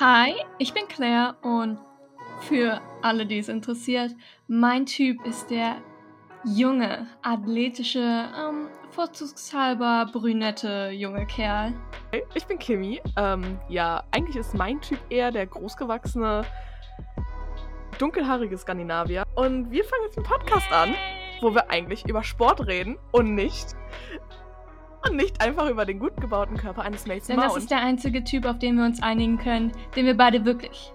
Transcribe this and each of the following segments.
Hi, ich bin Claire und für alle, die es interessiert, mein Typ ist der junge, athletische, ähm, vorzugshalber brünette junge Kerl. Hey, ich bin Kimi. Ähm, ja, eigentlich ist mein Typ eher der großgewachsene, dunkelhaarige Skandinavier. Und wir fangen jetzt einen Podcast an, wo wir eigentlich über Sport reden und nicht und nicht einfach über den gut gebauten Körper eines Mason Denn Mount. das ist der einzige Typ, auf den wir uns einigen können, den wir beide wirklich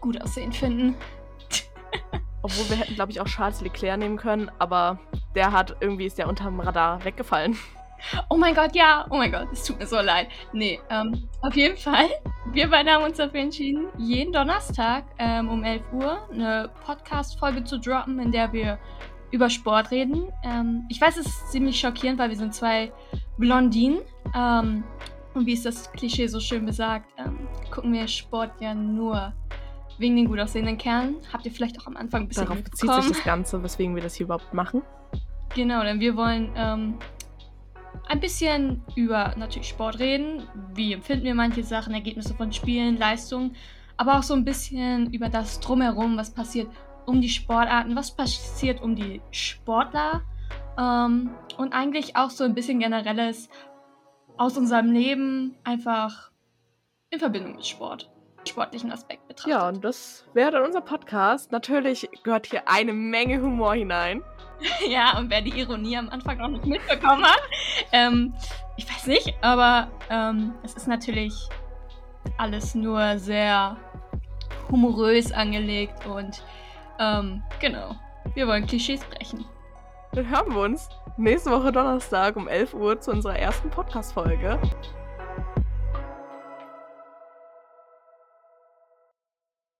gut aussehen finden. Obwohl wir hätten, glaube ich, auch Charles Leclerc nehmen können, aber der hat irgendwie ist der unterm Radar weggefallen. Oh mein Gott, ja. Oh mein Gott, es tut mir so leid. Nee, ähm, auf jeden Fall. Wir beide haben uns dafür entschieden, jeden Donnerstag ähm, um 11 Uhr eine Podcast-Folge zu droppen, in der wir über Sport reden. Ähm, ich weiß, es ist ziemlich schockierend, weil wir sind zwei Blondinen. Ähm, und wie es das Klischee so schön besagt, ähm, gucken wir Sport ja nur wegen den gut aussehenden Kerlen. Habt ihr vielleicht auch am Anfang ein bisschen Darauf bezieht sich das Ganze, weswegen wir das hier überhaupt machen. Genau, denn wir wollen ähm, ein bisschen über natürlich Sport reden. Wie empfinden wir manche Sachen, Ergebnisse von Spielen, Leistungen, aber auch so ein bisschen über das Drumherum, was passiert um die Sportarten, was passiert um die Sportler ähm, und eigentlich auch so ein bisschen generelles aus unserem Leben einfach in Verbindung mit Sport, sportlichen Aspekt betrachtet. Ja, und das wäre dann unser Podcast. Natürlich gehört hier eine Menge Humor hinein. Ja, und wer die Ironie am Anfang noch nicht mitbekommen hat, ähm, ich weiß nicht, aber ähm, es ist natürlich alles nur sehr humorös angelegt und ähm, genau, wir wollen Klischees brechen. Dann hören wir uns nächste Woche Donnerstag um 11 Uhr zu unserer ersten Podcast-Folge.